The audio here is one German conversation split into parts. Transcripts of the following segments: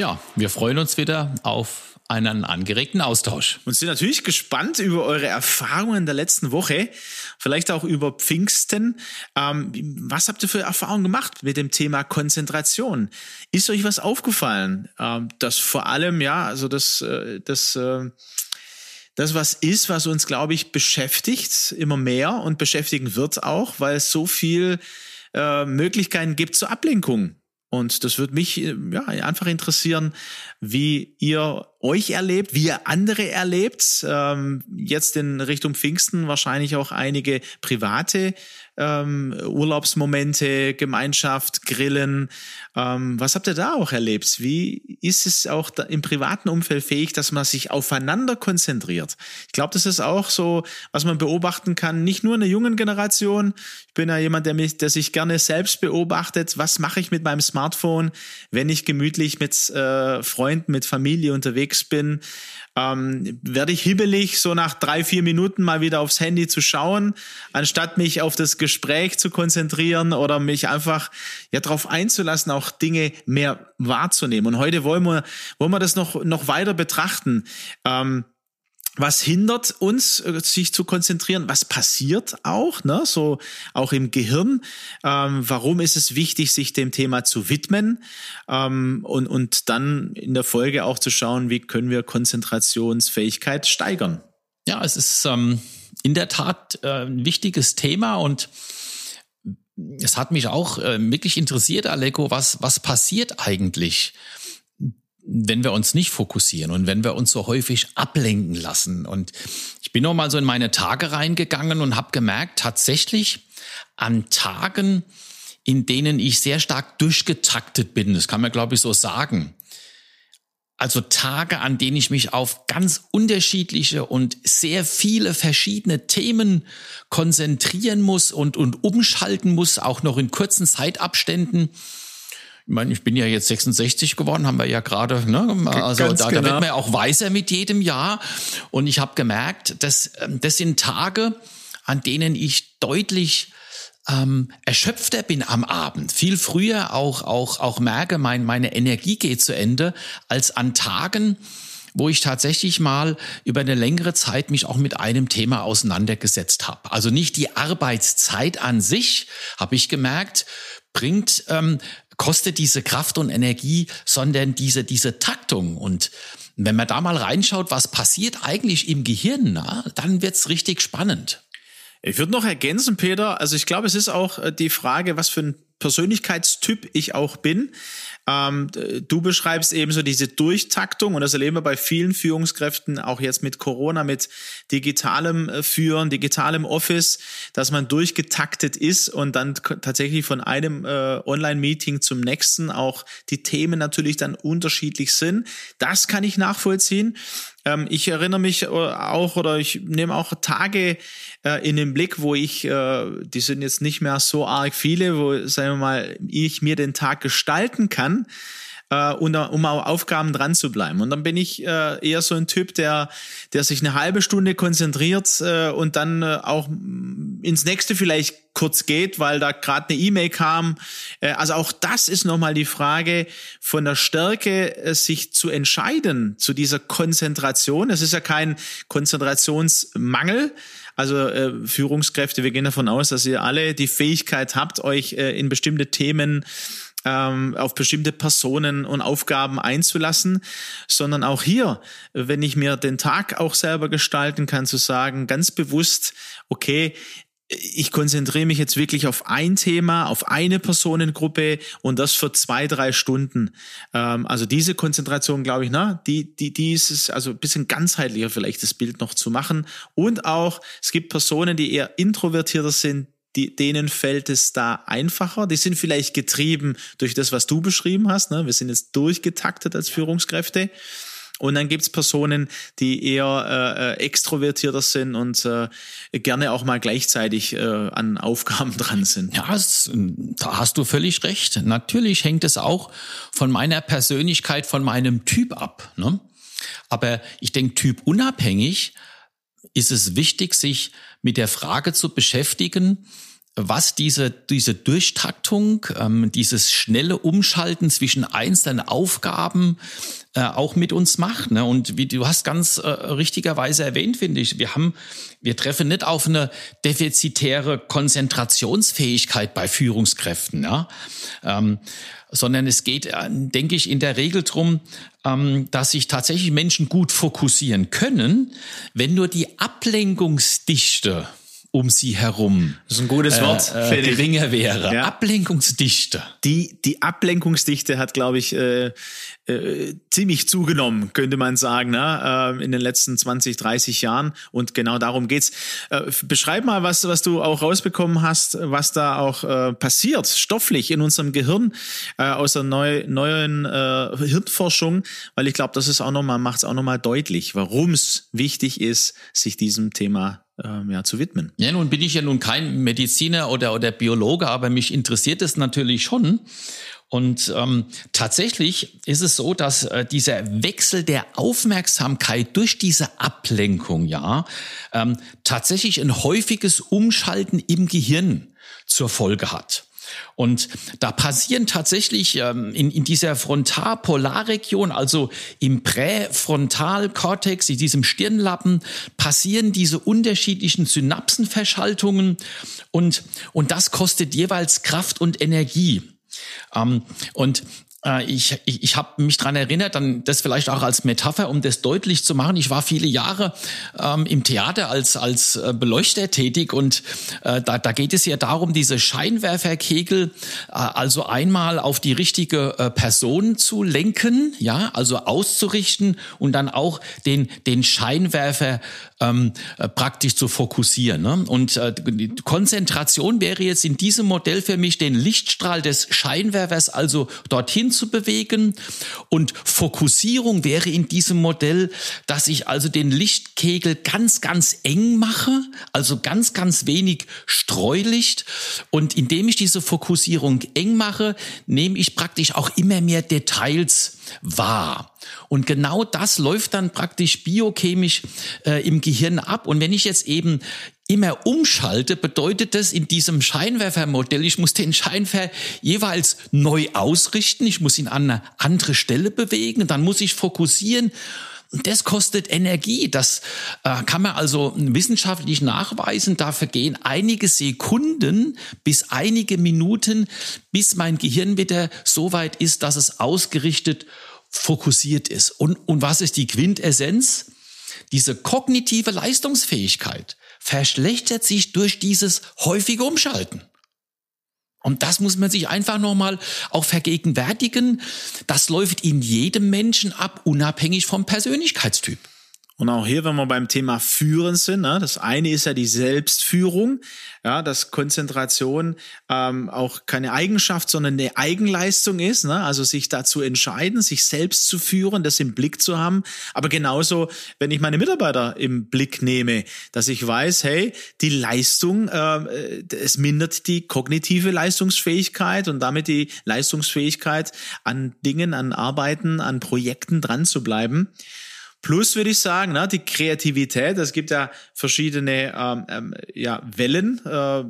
Ja, wir freuen uns wieder auf einen angeregten Austausch. Und sind natürlich gespannt über eure Erfahrungen der letzten Woche, vielleicht auch über Pfingsten. Ähm, was habt ihr für Erfahrungen gemacht mit dem Thema Konzentration? Ist euch was aufgefallen? Ähm, das vor allem, ja, also das, äh, das, äh, das was ist, was uns, glaube ich, beschäftigt immer mehr und beschäftigen wird auch, weil es so viel äh, Möglichkeiten gibt zur Ablenkung. Und das würde mich äh, ja, einfach interessieren, wie ihr euch erlebt, wie ihr andere erlebt. Ähm, jetzt in Richtung Pfingsten wahrscheinlich auch einige private ähm, Urlaubsmomente, Gemeinschaft, Grillen. Ähm, was habt ihr da auch erlebt? Wie ist es auch im privaten Umfeld fähig, dass man sich aufeinander konzentriert? Ich glaube, das ist auch so, was man beobachten kann, nicht nur in der jungen Generation. Ich bin ja jemand, der mich, der sich gerne selbst beobachtet. Was mache ich mit meinem Smartphone, wenn ich gemütlich mit äh, Freunden, mit Familie unterwegs bin? ähm, werde ich hibbelig, so nach drei, vier Minuten mal wieder aufs Handy zu schauen, anstatt mich auf das Gespräch zu konzentrieren oder mich einfach ja darauf einzulassen, auch Dinge mehr wahrzunehmen. Und heute wollen wir, wollen wir das noch, noch weiter betrachten. Ähm, was hindert uns, äh, sich zu konzentrieren? Was passiert auch, ne? So auch im Gehirn. Ähm, warum ist es wichtig, sich dem Thema zu widmen ähm, und und dann in der Folge auch zu schauen, wie können wir Konzentrationsfähigkeit steigern? Ja, es ist ähm, in der Tat äh, ein wichtiges Thema und es hat mich auch äh, wirklich interessiert, Aleko, was was passiert eigentlich? Wenn wir uns nicht fokussieren und wenn wir uns so häufig ablenken lassen. Und ich bin noch mal so in meine Tage reingegangen und habe gemerkt, tatsächlich an Tagen, in denen ich sehr stark durchgetaktet bin, das kann man glaube ich so sagen. Also Tage, an denen ich mich auf ganz unterschiedliche und sehr viele verschiedene Themen konzentrieren muss und, und umschalten muss, auch noch in kurzen Zeitabständen ich meine, ich bin ja jetzt 66 geworden, haben wir ja gerade, ne? Also da, da, wird genau. man ja auch weiser mit jedem Jahr. Und ich habe gemerkt, dass ähm, das sind Tage, an denen ich deutlich ähm, erschöpfter bin am Abend, viel früher auch auch auch merke, mein, meine Energie geht zu Ende, als an Tagen, wo ich tatsächlich mal über eine längere Zeit mich auch mit einem Thema auseinandergesetzt habe. Also nicht die Arbeitszeit an sich, habe ich gemerkt, bringt ähm, kostet diese Kraft und Energie, sondern diese, diese Taktung. Und wenn man da mal reinschaut, was passiert eigentlich im Gehirn, na, dann wird's richtig spannend. Ich würde noch ergänzen, Peter, also ich glaube, es ist auch äh, die Frage, was für ein Persönlichkeitstyp ich auch bin. Ähm, du beschreibst eben so diese Durchtaktung und das erleben wir bei vielen Führungskräften, auch jetzt mit Corona, mit digitalem äh, Führen, digitalem Office, dass man durchgetaktet ist und dann tatsächlich von einem äh, Online-Meeting zum nächsten auch die Themen natürlich dann unterschiedlich sind. Das kann ich nachvollziehen. Ähm, ich erinnere mich äh, auch oder ich nehme auch Tage äh, in den Blick, wo ich, die sind jetzt nicht mehr so arg viele, wo, sagen wir mal, ich mir den Tag gestalten kann äh, und, um auf Aufgaben dran zu bleiben. Und dann bin ich äh, eher so ein Typ, der, der sich eine halbe Stunde konzentriert äh, und dann äh, auch ins nächste vielleicht kurz geht, weil da gerade eine E-Mail kam. Äh, also auch das ist nochmal die Frage von der Stärke, äh, sich zu entscheiden zu dieser Konzentration. Es ist ja kein Konzentrationsmangel. Also äh, Führungskräfte, wir gehen davon aus, dass ihr alle die Fähigkeit habt, euch äh, in bestimmte Themen ähm, auf bestimmte Personen und Aufgaben einzulassen, sondern auch hier, wenn ich mir den Tag auch selber gestalten kann, zu sagen, ganz bewusst, okay, ich konzentriere mich jetzt wirklich auf ein Thema, auf eine Personengruppe und das für zwei, drei Stunden. Ähm, also diese Konzentration, glaube ich, ne, die, die, die ist es, also ein bisschen ganzheitlicher vielleicht das Bild noch zu machen. Und auch, es gibt Personen, die eher introvertierter sind, die, denen fällt es da einfacher. Die sind vielleicht getrieben durch das, was du beschrieben hast. Ne? Wir sind jetzt durchgetaktet als Führungskräfte. Und dann gibt's Personen, die eher äh, äh, extrovertierter sind und äh, gerne auch mal gleichzeitig äh, an Aufgaben dran sind. Ja, es, da hast du völlig recht. Natürlich hängt es auch von meiner Persönlichkeit, von meinem Typ ab. Ne? Aber ich denke, Typ unabhängig ist es wichtig, sich mit der Frage zu beschäftigen, was diese, diese Durchtaktung, ähm, dieses schnelle Umschalten zwischen einzelnen Aufgaben äh, auch mit uns macht. Ne? Und wie du hast ganz äh, richtigerweise erwähnt, finde ich, wir haben, wir treffen nicht auf eine defizitäre Konzentrationsfähigkeit bei Führungskräften, ja? Ähm, sondern es geht, äh, denke ich, in der Regel drum, ähm, dass sich tatsächlich Menschen gut fokussieren können, wenn nur die Ablenkungsdichte um sie herum. Das ist ein gutes äh, Wort. Äh, geringer wäre. Ja. Ablenkungsdichte. Die, die Ablenkungsdichte hat, glaube ich, äh, äh, ziemlich zugenommen, könnte man sagen, ne? äh, in den letzten 20, 30 Jahren. Und genau darum geht's. Äh, beschreib mal, was, was du auch rausbekommen hast, was da auch äh, passiert, stofflich in unserem Gehirn, äh, aus der neu, neuen äh, Hirnforschung, weil ich glaube, das ist auch nochmal, macht es auch nochmal deutlich, warum es wichtig ist, sich diesem Thema ähm, ja, zu widmen. Ja, nun bin ich ja nun kein Mediziner oder, oder Biologe, aber mich interessiert es natürlich schon. Und ähm, tatsächlich ist es so, dass äh, dieser Wechsel der Aufmerksamkeit durch diese Ablenkung ja ähm, tatsächlich ein häufiges Umschalten im Gehirn zur Folge hat. Und da passieren tatsächlich ähm, in, in dieser Frontalpolarregion, also im Präfrontalkortex, in diesem Stirnlappen, passieren diese unterschiedlichen Synapsenverschaltungen und, und das kostet jeweils Kraft und Energie. Ähm, und ich, ich, ich habe mich dran erinnert, dann das vielleicht auch als Metapher, um das deutlich zu machen. Ich war viele Jahre ähm, im Theater als, als äh, Beleuchter tätig und äh, da, da geht es ja darum, diese Scheinwerferkegel äh, also einmal auf die richtige äh, Person zu lenken, ja, also auszurichten und dann auch den, den Scheinwerfer ähm, äh, praktisch zu fokussieren. Ne? Und äh, die Konzentration wäre jetzt in diesem Modell für mich, den Lichtstrahl des Scheinwerfers also dorthin zu bewegen. Und Fokussierung wäre in diesem Modell, dass ich also den Lichtkegel ganz, ganz eng mache, also ganz, ganz wenig Streulicht. Und indem ich diese Fokussierung eng mache, nehme ich praktisch auch immer mehr Details wahr. Und genau das läuft dann praktisch biochemisch äh, im Gehirn ab. Und wenn ich jetzt eben immer umschalte, bedeutet das in diesem Scheinwerfermodell, ich muss den Scheinwerfer jeweils neu ausrichten, ich muss ihn an eine andere Stelle bewegen, dann muss ich fokussieren. Und das kostet Energie. Das äh, kann man also wissenschaftlich nachweisen. Da vergehen einige Sekunden bis einige Minuten, bis mein Gehirn wieder so weit ist, dass es ausgerichtet fokussiert ist. Und, und was ist die Quintessenz? Diese kognitive Leistungsfähigkeit verschlechtert sich durch dieses häufige Umschalten. Und das muss man sich einfach nochmal auch vergegenwärtigen. Das läuft in jedem Menschen ab, unabhängig vom Persönlichkeitstyp. Und auch hier, wenn wir beim Thema Führen sind, ne, das eine ist ja die Selbstführung, ja, dass Konzentration ähm, auch keine Eigenschaft, sondern eine Eigenleistung ist, ne, also sich dazu entscheiden, sich selbst zu führen, das im Blick zu haben. Aber genauso, wenn ich meine Mitarbeiter im Blick nehme, dass ich weiß, hey, die Leistung, äh, es mindert die kognitive Leistungsfähigkeit und damit die Leistungsfähigkeit an Dingen, an Arbeiten, an Projekten dran zu bleiben. Plus würde ich sagen, ne, die Kreativität, es gibt ja verschiedene ähm, ähm, ja, Wellen, äh,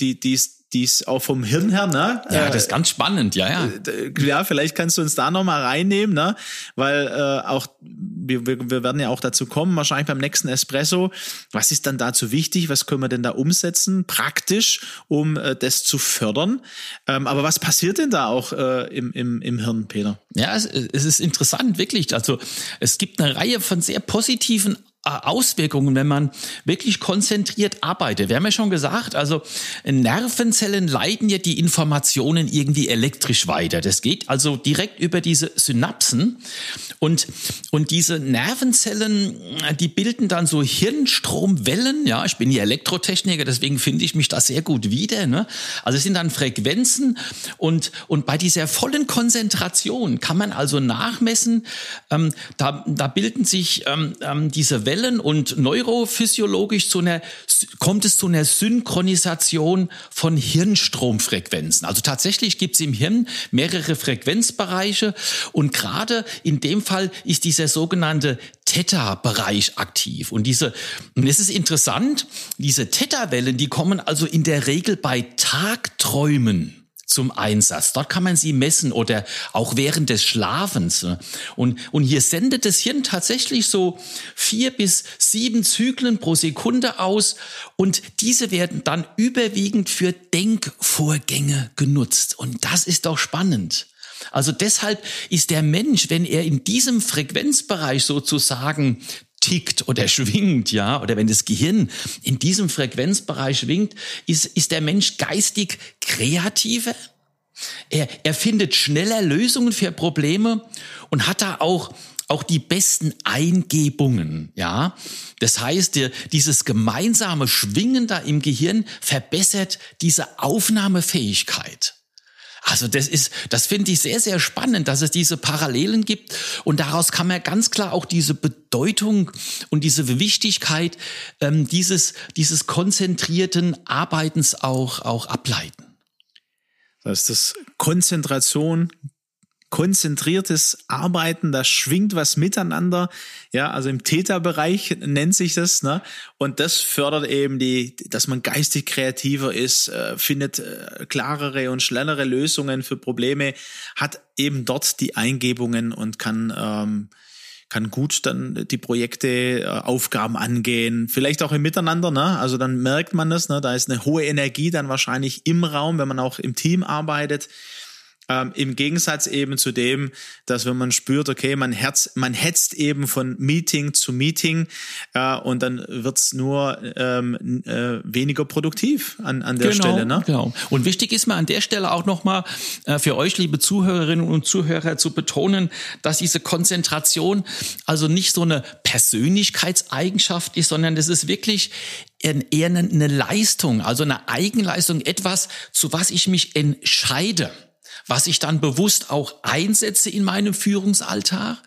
die, die die ist auch vom Hirn her, ne? Ja, das ist ganz spannend, ja, ja. Äh, ja, vielleicht kannst du uns da nochmal reinnehmen, ne? Weil äh, auch, wir, wir, wir werden ja auch dazu kommen, wahrscheinlich beim nächsten Espresso. Was ist dann dazu wichtig? Was können wir denn da umsetzen, praktisch, um äh, das zu fördern? Ähm, aber was passiert denn da auch äh, im, im, im Hirn, Peter? Ja, es, es ist interessant, wirklich. Also es gibt eine Reihe von sehr positiven Auswirkungen, wenn man wirklich konzentriert arbeitet. Wir haben ja schon gesagt, also Nervenzellen leiten ja die Informationen irgendwie elektrisch weiter. Das geht also direkt über diese Synapsen und, und diese Nervenzellen, die bilden dann so Hirnstromwellen. Ja, ich bin hier Elektrotechniker, deswegen finde ich mich da sehr gut wieder. Ne? Also es sind dann Frequenzen und, und bei dieser vollen Konzentration kann man also nachmessen, ähm, da, da bilden sich ähm, ähm, diese Wellen und neurophysiologisch zu einer, kommt es zu einer Synchronisation von Hirnstromfrequenzen. Also tatsächlich gibt es im Hirn mehrere Frequenzbereiche und gerade in dem Fall ist dieser sogenannte Theta-Bereich aktiv. Und diese, und es ist interessant, diese Theta-Wellen, die kommen also in der Regel bei Tagträumen zum Einsatz. Dort kann man sie messen oder auch während des Schlafens. Und, und hier sendet das Hirn tatsächlich so vier bis sieben Zyklen pro Sekunde aus und diese werden dann überwiegend für Denkvorgänge genutzt. Und das ist doch spannend. Also deshalb ist der Mensch, wenn er in diesem Frequenzbereich sozusagen tickt oder schwingt, ja, oder wenn das Gehirn in diesem Frequenzbereich schwingt, ist, ist der Mensch geistig kreativer. Er, er findet schneller Lösungen für Probleme und hat da auch auch die besten Eingebungen, ja. Das heißt, dieses gemeinsame Schwingen da im Gehirn verbessert diese Aufnahmefähigkeit. Also das ist, das finde ich sehr, sehr spannend, dass es diese Parallelen gibt und daraus kann man ganz klar auch diese Bedeutung und diese Wichtigkeit ähm, dieses, dieses konzentrierten Arbeitens auch, auch ableiten. Das ist das Konzentration, konzentriertes Arbeiten, da schwingt was miteinander. Ja, also im Täterbereich nennt sich das, ne? Und das fördert eben die, dass man geistig kreativer ist, äh, findet äh, klarere und schnellere Lösungen für Probleme, hat eben dort die Eingebungen und kann ähm, kann gut dann die Projekte, äh, Aufgaben angehen, vielleicht auch im Miteinander, ne? Also dann merkt man das, ne? Da ist eine hohe Energie dann wahrscheinlich im Raum, wenn man auch im Team arbeitet. Ähm, Im Gegensatz eben zu dem, dass wenn man spürt, okay, man, herz, man hetzt eben von Meeting zu Meeting äh, und dann wird's nur ähm, äh, weniger produktiv an, an der genau, Stelle. Ne? Genau. Und wichtig ist mir an der Stelle auch nochmal äh, für euch, liebe Zuhörerinnen und Zuhörer, zu betonen, dass diese Konzentration also nicht so eine Persönlichkeitseigenschaft ist, sondern es ist wirklich eher eine Leistung, also eine Eigenleistung, etwas, zu was ich mich entscheide was ich dann bewusst auch einsetze in meinem Führungsalltag,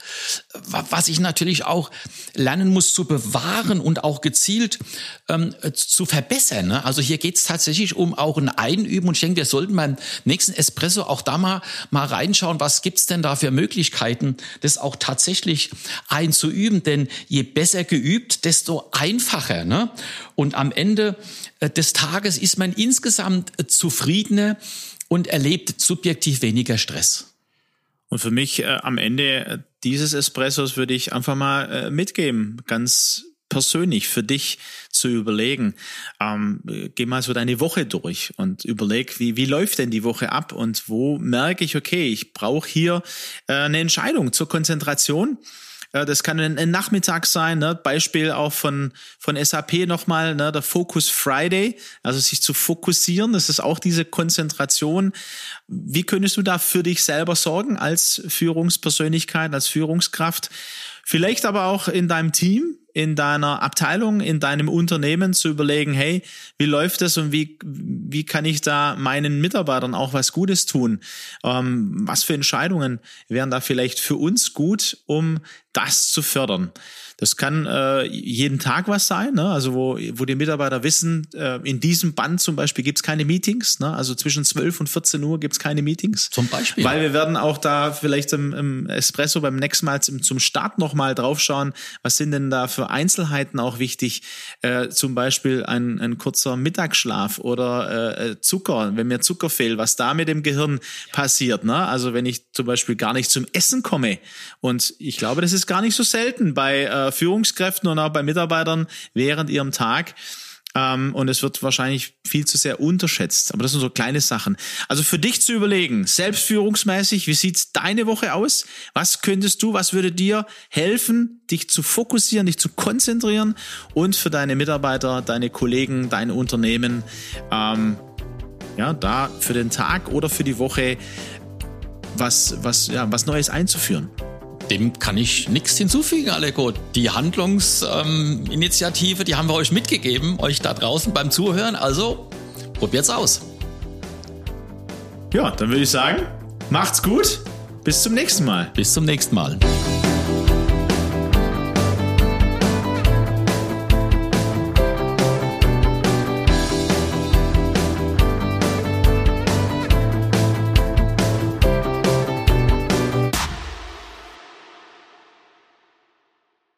was ich natürlich auch lernen muss zu bewahren und auch gezielt ähm, zu verbessern. Ne? Also hier geht es tatsächlich um auch ein Einüben und ich denke, wir sollten beim nächsten Espresso auch da mal, mal reinschauen, was gibt's denn da für Möglichkeiten, das auch tatsächlich einzuüben. Denn je besser geübt, desto einfacher. Ne? Und am Ende äh, des Tages ist man insgesamt äh, zufriedener und erlebt subjektiv weniger Stress. Und für mich äh, am Ende dieses Espressos würde ich einfach mal äh, mitgeben, ganz persönlich für dich zu überlegen. Ähm, geh mal so deine Woche durch und überleg, wie, wie läuft denn die Woche ab und wo merke ich, okay, ich brauche hier äh, eine Entscheidung zur Konzentration das kann ein, Nachmittag sein, ne? Beispiel auch von, von SAP nochmal, ne? der Focus Friday, also sich zu fokussieren, das ist auch diese Konzentration. Wie könntest du da für dich selber sorgen als Führungspersönlichkeit, als Führungskraft? Vielleicht aber auch in deinem Team, in deiner Abteilung, in deinem Unternehmen zu überlegen, hey, wie läuft das und wie, wie kann ich da meinen Mitarbeitern auch was Gutes tun? Ähm, was für Entscheidungen wären da vielleicht für uns gut, um das zu fördern? Das kann äh, jeden Tag was sein, ne? also wo, wo die Mitarbeiter wissen, äh, in diesem Band zum Beispiel gibt's keine Meetings, ne? also zwischen 12 und 14 Uhr gibt's keine Meetings. Zum Beispiel. Weil wir werden auch da vielleicht im, im Espresso beim nächsten Mal zum, zum Start nochmal draufschauen, was sind denn da für Einzelheiten auch wichtig, äh, zum Beispiel ein, ein kurzer Mittagsschlaf oder äh, äh Zucker, wenn mir Zucker fehlt, was da mit dem Gehirn passiert. Ne? Also wenn ich zum Beispiel gar nicht zum Essen komme und ich glaube, das ist gar nicht so selten bei äh, Führungskräften und auch bei Mitarbeitern während ihrem Tag, ähm, und es wird wahrscheinlich viel zu sehr unterschätzt. Aber das sind so kleine Sachen. Also für dich zu überlegen, selbstführungsmäßig, wie sieht deine Woche aus? Was könntest du, was würde dir helfen, dich zu fokussieren, dich zu konzentrieren und für deine Mitarbeiter, deine Kollegen, dein Unternehmen, ähm, ja, da für den Tag oder für die Woche was, was, ja, was Neues einzuführen. Dem kann ich nichts hinzufügen, Aleko. Die Handlungsinitiative, ähm, die haben wir euch mitgegeben, euch da draußen beim Zuhören. Also probiert's aus. Ja, dann würde ich sagen, macht's gut. Bis zum nächsten Mal. Bis zum nächsten Mal.